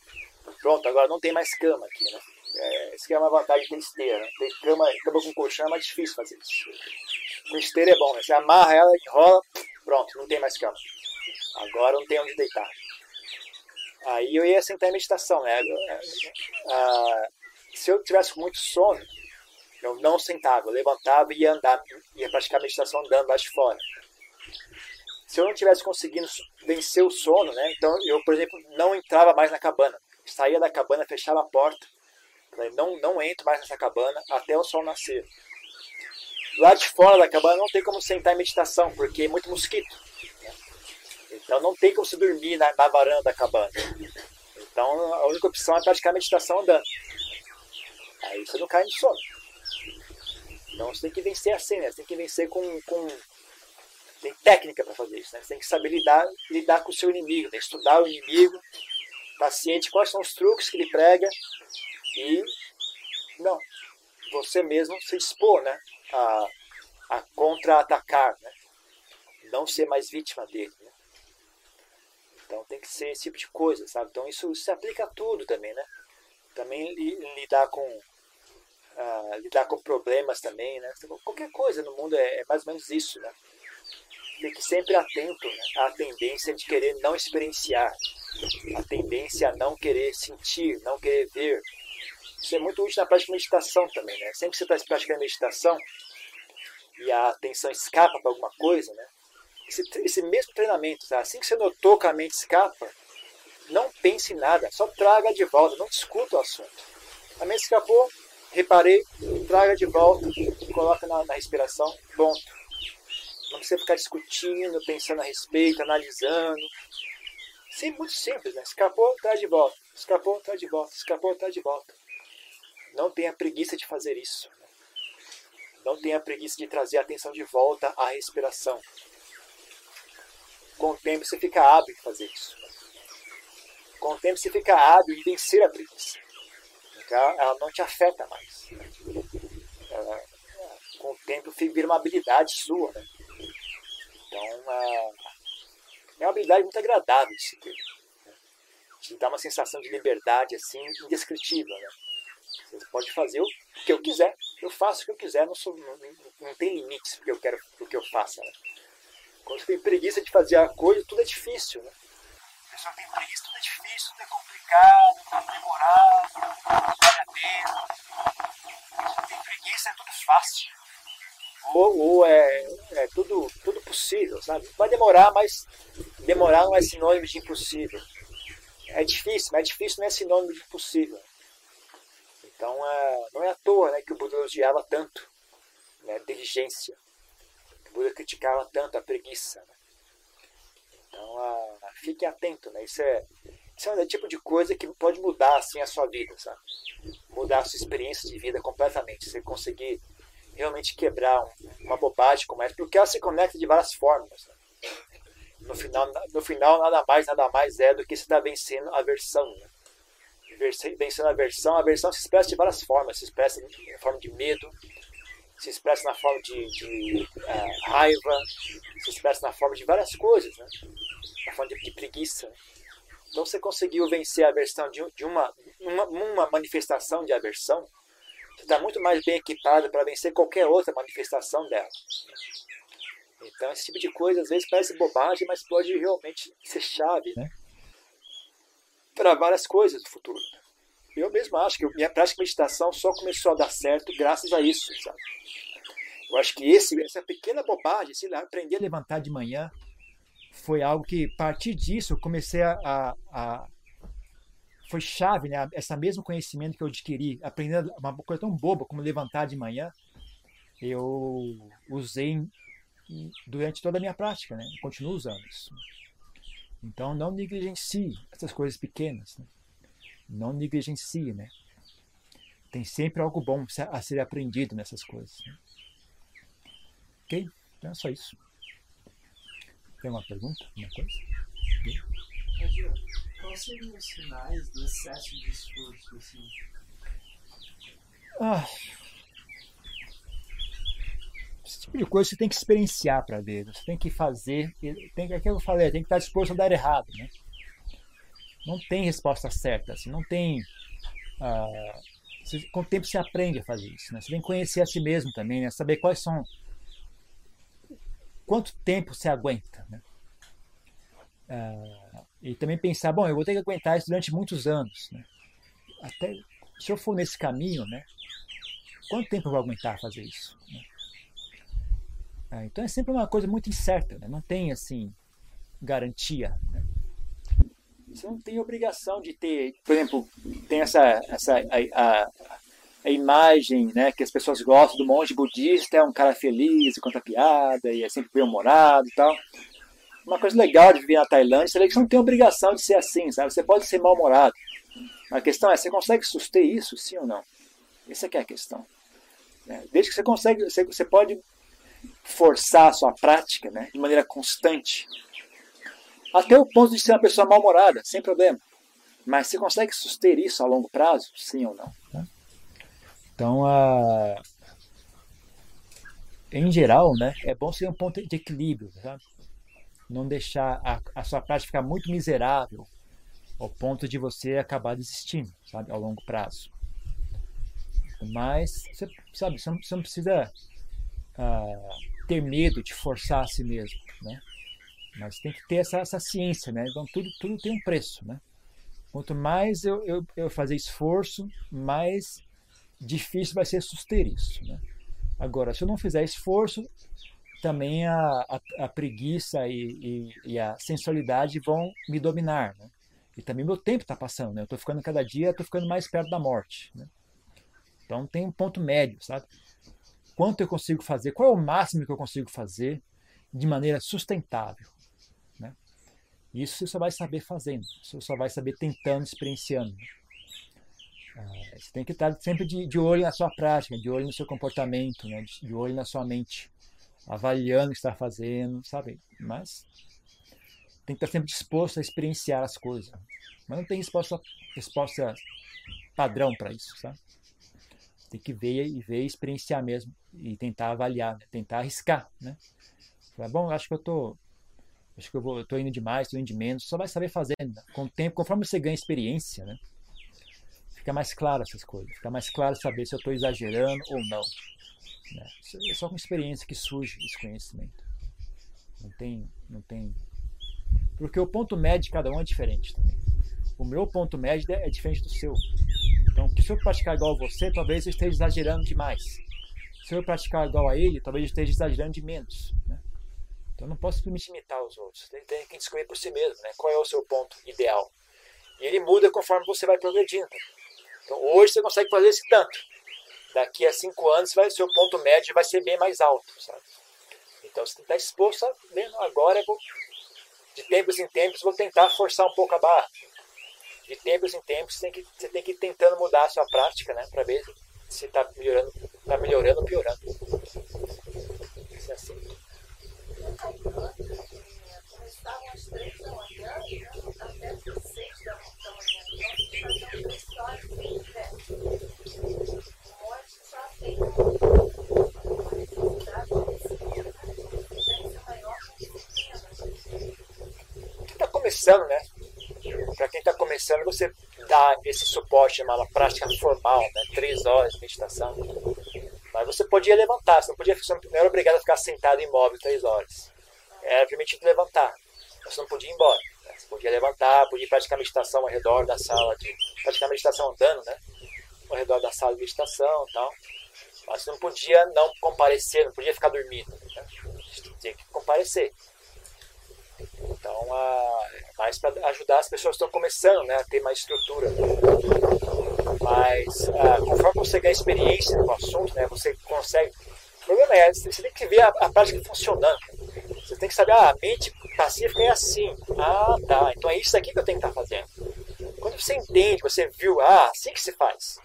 Pronto, agora não tem mais cama aqui, né? É, isso que é uma vantagem ter esteira. Né? Ter cama, cama com colchão é mais difícil fazer isso. Com esteira é bom, né? Você amarra ela, enrola, pronto, não tem mais cama. Agora não tem onde deitar. Aí eu ia sentar em meditação, né? Ah, se eu tivesse muito sono, eu não sentava, eu levantava e ia andar, ia praticar meditação andando lá de fora. Se eu não tivesse conseguindo vencer o sono, né? Então eu, por exemplo, não entrava mais na cabana. Saía da cabana, fechava a porta. Não, não entro mais nessa cabana até o sol nascer. Lá de fora da cabana não tem como sentar em meditação, porque é muito mosquito. Né? Então não tem como se dormir na, na varanda da cabana. Então a única opção é praticar meditação andando. Aí você não cai no sono. Então você tem que vencer assim, né? Você tem que vencer com. com... Tem técnica para fazer isso, né? Você tem que saber lidar, lidar com o seu inimigo, né? estudar o inimigo, estar tá ciente quais são os truques que ele prega e. Não. Você mesmo se expor, né? A, a contra-atacar, né? Não ser mais vítima dele, né? Então tem que ser esse tipo de coisa, sabe? Então isso se aplica a tudo também, né? Também lidar com uh, lidar com problemas também, né? Qualquer coisa no mundo é, é mais ou menos isso, né? Fique sempre atento né? à tendência de querer não experienciar, a tendência a não querer sentir, não querer ver. Isso é muito útil na prática de meditação também, né? Sempre que você está praticando meditação e a atenção escapa para alguma coisa, né? Esse, esse mesmo treinamento, tá? assim que você notou que a mente escapa, não pense em nada, só traga de volta, não discuta o assunto. A mente escapou, reparei, traga de volta, coloca na, na respiração, ponto. Não precisa ficar discutindo, pensando a respeito, analisando. Sim, muito simples, né? Escapou, traz de volta. Escapou, traz de volta. Escapou, traz de volta. Não tenha preguiça de fazer isso. Não tenha preguiça de trazer a atenção de volta à respiração. Com o tempo você fica hábil em fazer isso. Com o tempo você fica hábil em vencer a preguiça ela não te afeta mais. Ela, com o tempo vira uma habilidade sua. Né? Então, é, é uma habilidade muito agradável de se ter. Né? Te dá uma sensação de liberdade assim indescritível. Né? Você pode fazer o que eu quiser. Eu faço o que eu quiser, não, sou, não, não tem limites porque eu quero o que eu faça. Né? Quando você tem preguiça de fazer a coisa, tudo é difícil. Né? Pessoa tem preguiça, tudo é difícil, tudo é complicado, tudo é demorado, vale a pena. Tem preguiça, é tudo fácil. Ou, ou é, é tudo, tudo possível, sabe? Vai demorar, mas demorar não é sinônimo de impossível. É difícil, mas difícil não é sinônimo de impossível. Então, é, não é à toa né, que o Buda elogiava tanto né, diligência. O Buda criticava tanto a preguiça. Né? Então, a, fique atento. Né? Isso é, isso é o tipo de coisa que pode mudar assim a sua vida, sabe? Mudar a sua experiência de vida completamente. Você conseguir realmente quebrar uma bobagem como essa, porque ela se conecta de várias formas. Né? No final, no final, nada mais, nada mais é do que você estar tá vencendo a aversão. Né? Vencendo a aversão, a aversão se expressa de várias formas. Se expressa em forma de medo, se expressa na forma de, de uh, raiva, se expressa na forma de várias coisas, né? na forma de, de preguiça. Então você conseguiu vencer a aversão de, de uma, uma, uma, manifestação de aversão, você está muito mais bem equipado para vencer qualquer outra manifestação dela. Então esse tipo de coisa às vezes parece bobagem, mas pode realmente ser chave né? para várias coisas do futuro. Eu mesmo acho que minha prática de meditação só começou a dar certo graças a isso, sabe? Eu acho que esse, essa pequena bobagem, sei lá, aprender a levantar de manhã, foi algo que, a partir disso, eu comecei a, a, a foi chave, né? Esse mesmo conhecimento que eu adquiri, aprendendo uma coisa tão boba como levantar de manhã, eu usei durante toda a minha prática, né? continuo usando isso. Então, não negligencie essas coisas pequenas. Né? Não negligencie, né? Tem sempre algo bom a ser aprendido nessas coisas. Né? Ok? Então é só isso. Tem uma pergunta? Uma coisa? quais seriam os sinais do excesso de esforço, assim? Ah, esse tipo de coisa você tem que experienciar para ver. Você tem que fazer. Tem, é que eu falei, tem que estar disposto a dar errado, né? Não tem resposta certa, assim, não tem. Ah, você, com o tempo você aprende a fazer isso. Né? Você que conhecer a si mesmo também, né? saber quais são. Quanto tempo você aguenta. Né? Ah, e também pensar, bom, eu vou ter que aguentar isso durante muitos anos. Né? Até se eu for nesse caminho, né? Quanto tempo eu vou aguentar fazer isso? Né? Ah, então é sempre uma coisa muito incerta, né? não tem assim garantia. Né? Você não tem obrigação de ter, por exemplo, tem essa, essa a, a, a imagem né, que as pessoas gostam do monge budista, é um cara feliz conta piada e é sempre bem-humorado e tal. Uma coisa legal de viver na Tailândia é que você não tem obrigação de ser assim, sabe? Você pode ser mal-humorado. A questão é, você consegue suster isso, sim ou não? Essa é a questão. Né? Desde que você consegue, você, você pode forçar a sua prática né, de maneira constante, até o ponto de ser uma pessoa mal-humorada, sem problema. Mas você consegue suster isso a longo prazo? Sim ou não? Tá? Então, uh, em geral, né, é bom ser um ponto de equilíbrio. Sabe? Não deixar a, a sua prática ficar muito miserável ao ponto de você acabar desistindo sabe, ao longo prazo. Mas, você, sabe, você não, você não precisa uh, ter medo de forçar a si mesmo, né? Mas tem que ter essa, essa ciência, né? Então tudo, tudo tem um preço, né? Quanto mais eu, eu, eu fazer esforço, mais difícil vai ser suster isso, né? Agora, se eu não fizer esforço, também a, a, a preguiça e, e, e, a sensualidade vão me dominar, né? E também meu tempo está passando, né? Eu estou ficando cada dia, estou ficando mais perto da morte, né? Então tem um ponto médio, sabe? Quanto eu consigo fazer? Qual é o máximo que eu consigo fazer de maneira sustentável? Isso você só vai saber fazendo, você só vai saber tentando, experienciando. É, você tem que estar sempre de, de, olho na sua prática, de olho no seu comportamento, né? de, de olho na sua mente, avaliando o que está fazendo, sabe? Mas tem que estar sempre disposto a experienciar as coisas. Mas não tem resposta, resposta padrão para isso, sabe? Tem que ver e ver, experienciar mesmo e tentar avaliar, né? tentar arriscar, né? Bom, acho que eu estou acho que eu vou, tô indo demais, tô indo de menos, só vai saber fazendo. Né? Com o tempo, conforme você ganha experiência, né? Fica mais claro essas coisas, fica mais claro saber se eu estou exagerando ou não. Né? É só com experiência que surge esse conhecimento. Não tem, não tem. Porque o ponto médio de cada um é diferente também. O meu ponto médio é diferente do seu. Então, se eu praticar igual a você, talvez eu esteja exagerando demais. Se eu praticar igual a ele, talvez eu esteja exagerando de menos. Né? Então não posso simplesmente imitar os outros. Tem, tem que descobrir por si mesmo, né? Qual é o seu ponto ideal. E ele muda conforme você vai progredindo. Então hoje você consegue fazer esse tanto. Daqui a cinco anos vai, seu ponto médio vai ser bem mais alto, sabe? Então você estar disposto a, mesmo agora, vou, de tempos em tempos, vou tentar forçar um pouco a barra. De tempos em tempos, você tem que, você tem que ir tentando mudar a sua prática, né? Para ver se está melhorando, tá melhorando ou piorando. Isso é assim. Começando, né? Para quem está começando, você dá esse suporte chamado prática formal, né? Três horas de meditação. Mas você podia levantar, você não, podia, você não era obrigado a ficar sentado imóvel três horas. Era permitido levantar, você não podia ir embora. Né? Você podia levantar, podia praticar meditação ao redor da sala, de praticar meditação andando, né? Ao redor da sala de meditação e tal. Mas você não podia não comparecer, não podia ficar dormindo. Né? Você tinha que comparecer. Então, a, mais para ajudar as pessoas que estão começando né, a ter mais estrutura. Mas, a, conforme você ganha experiência no assunto, né, você consegue. O problema é, você tem que ver a, a prática funcionando. Você tem que saber, ah, a mente pacífica é assim. Ah, tá. Então é isso aqui que eu tenho que estar fazendo. Quando você entende, você viu, ah, assim que se faz.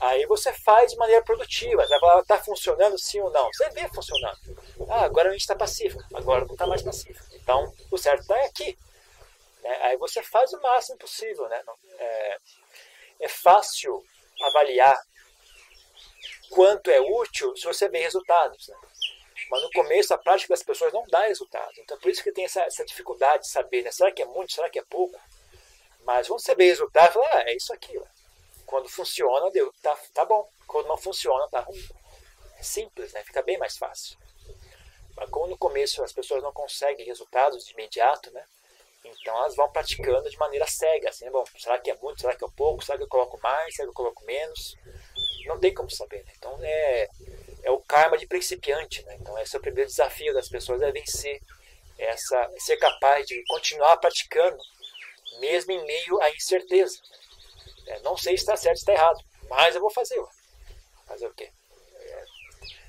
Aí você faz de maneira produtiva. Está funcionando sim ou não? Você vê funcionando. Ah, agora a gente está pacífico. Agora não está mais pacífico. Então, o certo está aqui. Né? Aí você faz o máximo possível. Né? É, é fácil avaliar quanto é útil se você vê resultados. Né? Mas no começo a prática das pessoas não dá resultado. Então por isso que tem essa, essa dificuldade de saber, né? será que é muito, será que é pouco? Mas você vê resultado, fala, ah, é isso aqui. Ó. Quando funciona, deu, tá, tá bom. Quando não funciona, tá ruim. É simples, né? Fica bem mais fácil. Mas como no começo as pessoas não conseguem resultados de imediato, né? Então elas vão praticando de maneira cega, assim, bom, será que é muito, será que é pouco, será que eu coloco mais, será que eu coloco menos? Não tem como saber, né? Então é, é o karma de principiante, né? Então esse é o primeiro desafio das pessoas, é vencer essa, ser capaz de continuar praticando, mesmo em meio à incerteza. É, não sei se está certo ou está errado, mas eu vou fazer. Fazer o quê? É,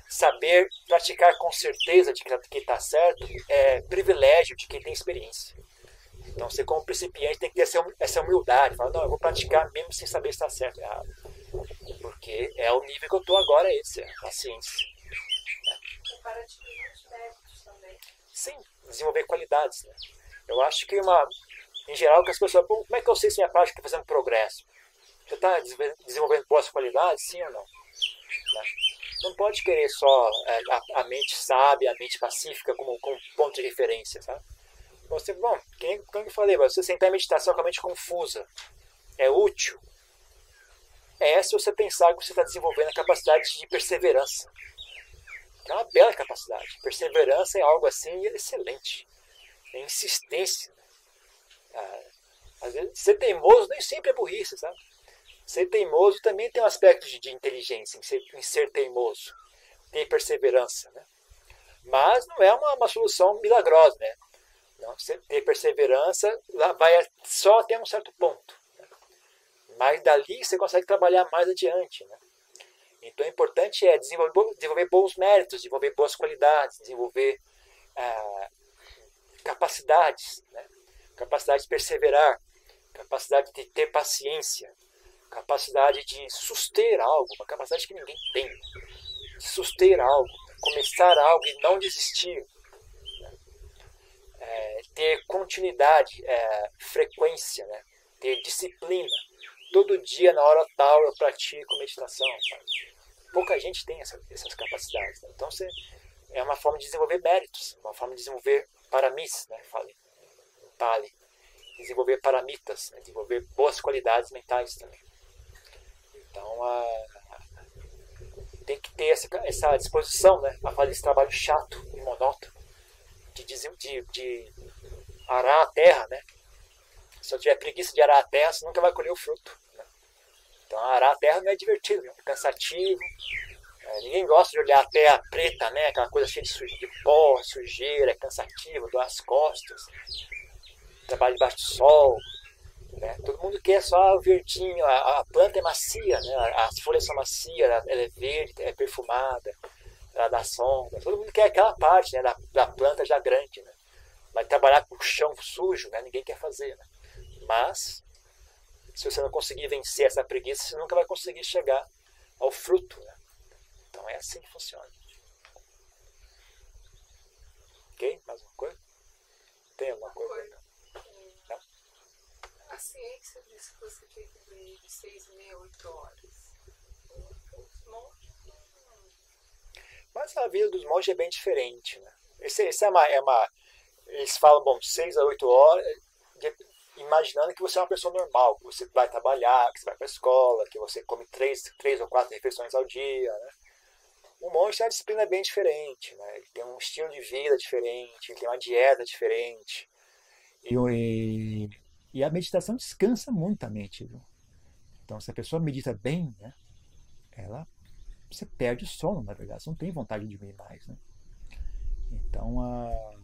saber praticar com certeza de que está certo é privilégio de quem tem experiência. Então, você como principiante tem que ter essa humildade. Falar, não, eu vou praticar mesmo sem saber se está certo ou errado. Porque é o nível que eu estou agora, é esse, a ciência. para os méritos também. Sim, desenvolver qualidades. Né? Eu acho que uma, em geral, que as pessoas, como é que eu sei se minha prática está fazendo progresso? Você está desenvolvendo boas qualidades, sim ou não? Né? Não pode querer só é, a, a, mente sábia, a mente pacífica como, como ponto de referência, sabe? Você, bom, quem, como eu falei, você sentar em meditação com a mente confusa é útil? É se você pensar que você está desenvolvendo a capacidade de perseverança. É uma bela capacidade. Perseverança é algo assim excelente. É insistência. Ah, às vezes, ser teimoso nem sempre é burrice, sabe? Ser teimoso também tem um aspecto de, inteligência em ser, em ser, teimoso. Tem perseverança, né? Mas não é uma, uma solução milagrosa, né? Não, ter perseverança vai só até um certo ponto. Né? Mas dali você consegue trabalhar mais adiante. Né? Então, o importante é desenvolver, desenvolver bons méritos, desenvolver boas qualidades, desenvolver ah, capacidades, né? capacidade de perseverar, capacidade de ter paciência, capacidade de suster algo, uma capacidade que ninguém tem, de suster algo, começar algo e não desistir é, ter continuidade, é, frequência, né? ter disciplina. Todo dia, na hora tal, eu pratico meditação. Pouca gente tem essa, essas capacidades. Né? Então, você, é uma forma de desenvolver méritos, uma forma de desenvolver paramis, né? Fale, Pali. Desenvolver paramitas, né? desenvolver boas qualidades mentais também. Então, a, tem que ter essa, essa disposição né? a fazer esse trabalho chato e monótono de, de, de arar a terra, né? Se eu tiver preguiça de arar a terra, você nunca vai colher o fruto. Né? Então, arar a terra não é divertido, é cansativo. É, ninguém gosta de olhar a terra preta, né? Aquela coisa cheia de, sujeira, de pó, sujeira, é cansativo, dói as costas. Trabalho debaixo do sol. Né? Todo mundo quer só o verdinho, a, a planta é macia, né? as folhas são macias, ela é verde, é perfumada ela dá sombra. Todo mundo quer aquela parte né, da, da planta já grande. Né? Mas trabalhar com o chão sujo, né, ninguém quer fazer. Né? Mas, se você não conseguir vencer essa preguiça, você nunca vai conseguir chegar ao fruto. Né? Então é assim que funciona. Ok? Mais uma coisa? Tem alguma coisa? Não? A ciência diz que você tem que dormir de 6 e meia, 8 horas. Mas a vida dos monges é bem diferente. Né? Esse, esse é, uma, é uma. Eles falam, bom, 6 a 8 horas, imaginando que você é uma pessoa normal, que você vai trabalhar, que você vai para a escola, que você come três, três ou quatro refeições ao dia. Né? O monge tem uma disciplina bem diferente, né? ele tem um estilo de vida diferente, ele tem uma dieta diferente. E, e a meditação descansa muito a mente. Viu? Então, se a pessoa medita bem, né, ela você perde o sono, na verdade. Você não tem vontade de dormir mais, né? Então, a...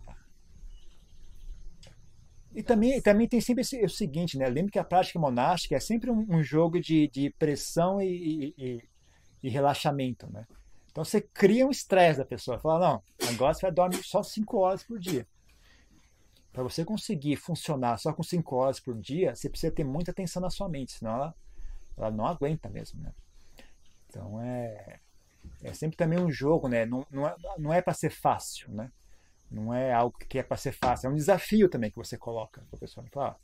E também, também tem sempre esse, o seguinte, né? Lembre que a prática monástica é sempre um, um jogo de, de pressão e, e, e, relaxamento, né? Então você cria um estresse da pessoa. Fala, não, agora você vai dormir só 5 horas por dia. Para você conseguir funcionar só com 5 horas por dia, você precisa ter muita atenção na sua mente, senão ela, ela não aguenta mesmo, né? Então é, é sempre também um jogo, né? Não, não é, não é para ser fácil, né? Não é algo que é para ser fácil. É um desafio também que você coloca para a pessoa. Fala, ah,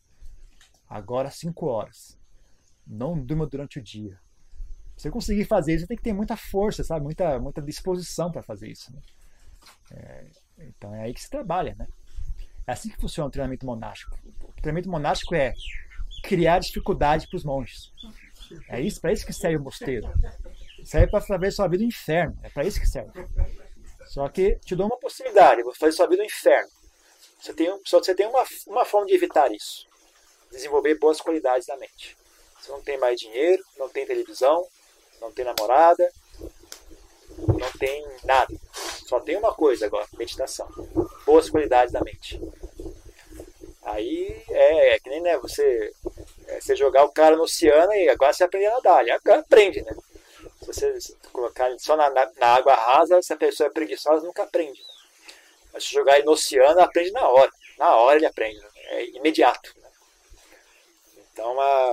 agora cinco horas. Não durma durante o dia. você conseguir fazer isso, você tem que ter muita força, sabe? Muita, muita disposição para fazer isso. Né? É, então é aí que se trabalha, né? É assim que funciona o treinamento monástico. O treinamento monástico é criar dificuldade para os monges. É isso, para isso que serve o mosteiro. Serve para fazer sua vida no inferno. É para isso que serve. Só que te dou uma possibilidade, vou fazer sua vida no inferno. Você tem, só você tem uma, uma forma de evitar isso. Desenvolver boas qualidades da mente. Você não tem mais dinheiro, não tem televisão, não tem namorada, não tem nada. Só tem uma coisa agora, meditação. Boas qualidades da mente. Aí é, é que nem né, você, é, você jogar o cara no oceano e agora você aprende a nadar. Ele aprende, né? Se você colocar só na, na, na, água rasa, se a pessoa é preguiçosa, nunca aprende. Mas se jogar ele no oceano, aprende na hora. Na hora ele aprende. Né? É imediato. Né? Então a,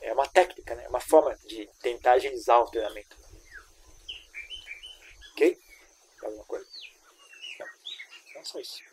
é uma técnica, né? É uma forma de tentar agilizar o treinamento. Ok? Alguma coisa? Não. Então é só isso.